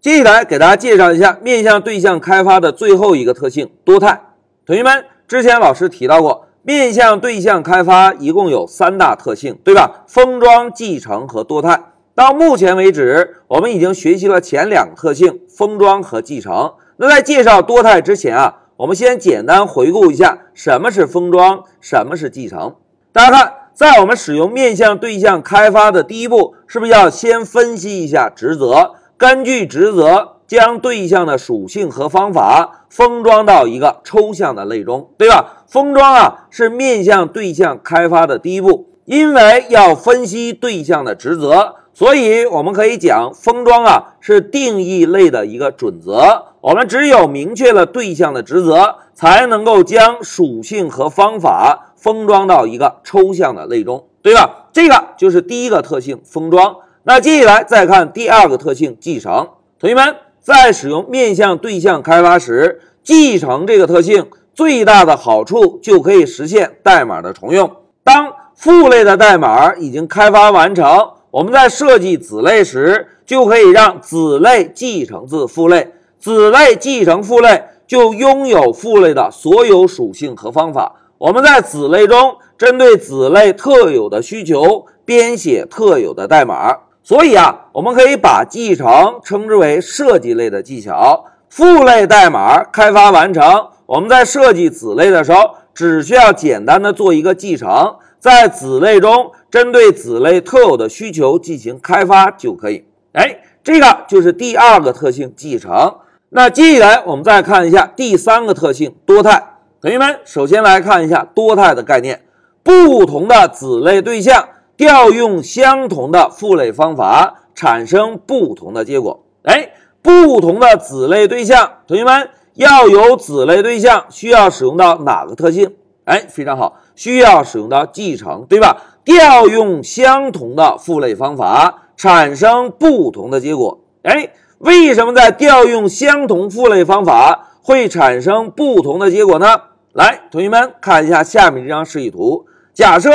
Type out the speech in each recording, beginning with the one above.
接下来给大家介绍一下面向对象开发的最后一个特性——多态。同学们，之前老师提到过，面向对象开发一共有三大特性，对吧？封装、继承和多态。到目前为止，我们已经学习了前两个特性——封装和继承。那在介绍多态之前啊，我们先简单回顾一下什么是封装，什么是继承。大家看，在我们使用面向对象开发的第一步，是不是要先分析一下职责？根据职责，将对象的属性和方法封装到一个抽象的类中，对吧？封装啊，是面向对象开发的第一步，因为要分析对象的职责。所以，我们可以讲，封装啊是定义类的一个准则。我们只有明确了对象的职责，才能够将属性和方法封装到一个抽象的类中，对吧？这个就是第一个特性，封装。那接下来再看第二个特性，继承。同学们在使用面向对象开发时，继承这个特性最大的好处就可以实现代码的重用。当父类的代码已经开发完成。我们在设计子类时，就可以让子类继承自父类，子类继承父类，就拥有父类的所有属性和方法。我们在子类中，针对子类特有的需求，编写特有的代码。所以啊，我们可以把继承称之为设计类的技巧。父类代码开发完成，我们在设计子类的时候，只需要简单的做一个继承。在子类中，针对子类特有的需求进行开发就可以。哎，这个就是第二个特性继承。那接下来我们再看一下第三个特性多态。同学们，首先来看一下多态的概念：不同的子类对象调用相同的父类方法，产生不同的结果。哎，不同的子类对象，同学们要有子类对象，需要使用到哪个特性？哎，非常好。需要使用到继承，对吧？调用相同的父类方法，产生不同的结果。哎，为什么在调用相同父类方法会产生不同的结果呢？来，同学们看一下下面这张示意图。假设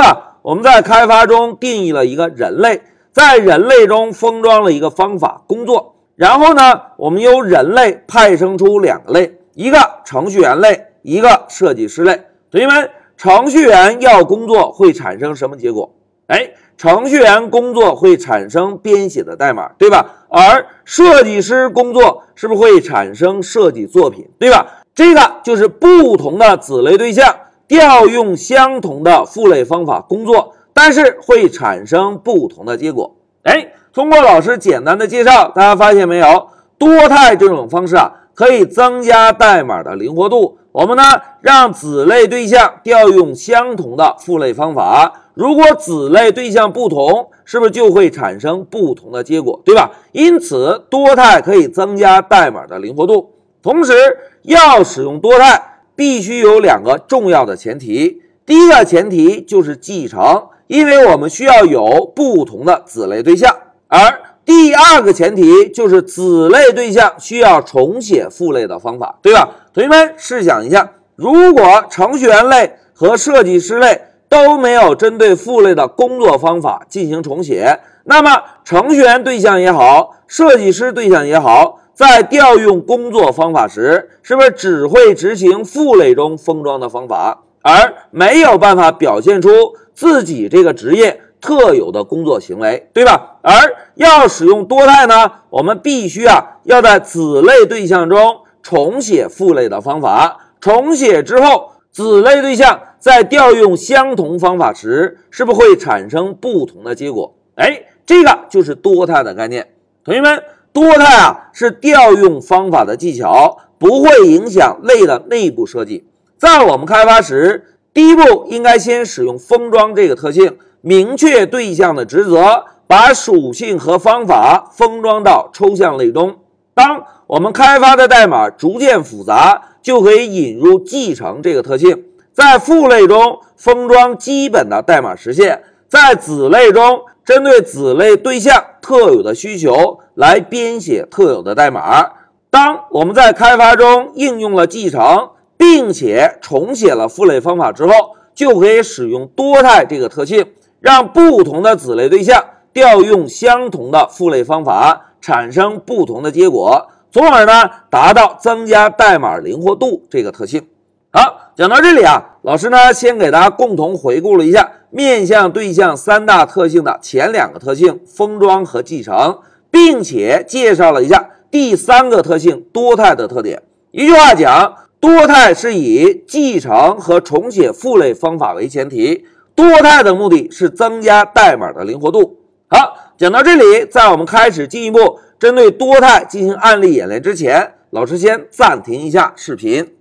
我们在开发中定义了一个人类，在人类中封装了一个方法工作，然后呢，我们由人类派生出两个类，一个程序员类，一个设计师类。同学们。程序员要工作会产生什么结果？哎，程序员工作会产生编写的代码，对吧？而设计师工作是不是会产生设计作品，对吧？这个就是不同的子类对象调用相同的父类方法工作，但是会产生不同的结果。哎，通过老师简单的介绍，大家发现没有？多态这种方式啊，可以增加代码的灵活度。我们呢，让子类对象调用相同的父类方法。如果子类对象不同，是不是就会产生不同的结果，对吧？因此，多态可以增加代码的灵活度。同时，要使用多态，必须有两个重要的前提。第一个前提就是继承，因为我们需要有不同的子类对象，而第二个前提就是子类对象需要重写父类的方法，对吧？同学们试想一下，如果程序员类和设计师类都没有针对父类的工作方法进行重写，那么程序员对象也好，设计师对象也好，在调用工作方法时，是不是只会执行父类中封装的方法，而没有办法表现出自己这个职业？特有的工作行为，对吧？而要使用多态呢，我们必须啊要在子类对象中重写父类的方法。重写之后，子类对象在调用相同方法时，是不是会产生不同的结果？哎，这个就是多态的概念。同学们，多态啊是调用方法的技巧，不会影响类的内部设计。在我们开发时，第一步应该先使用封装这个特性。明确对象的职责，把属性和方法封装到抽象类中。当我们开发的代码逐渐复杂，就可以引入继承这个特性，在父类中封装基本的代码实现，在子类中针对子类对象特有的需求来编写特有的代码。当我们在开发中应用了继承，并且重写了父类方法之后，就可以使用多态这个特性。让不同的子类对象调用相同的父类方法，产生不同的结果，从而呢达到增加代码灵活度这个特性。好，讲到这里啊，老师呢先给大家共同回顾了一下面向对象三大特性的前两个特性封装和继承，并且介绍了一下第三个特性多态的特点。一句话讲，多态是以继承和重写父类方法为前提，多态的目的是增加代码的灵活度。好，讲到这里，在我们开始进一步针对多态进行案例演练之前，老师先暂停一下视频。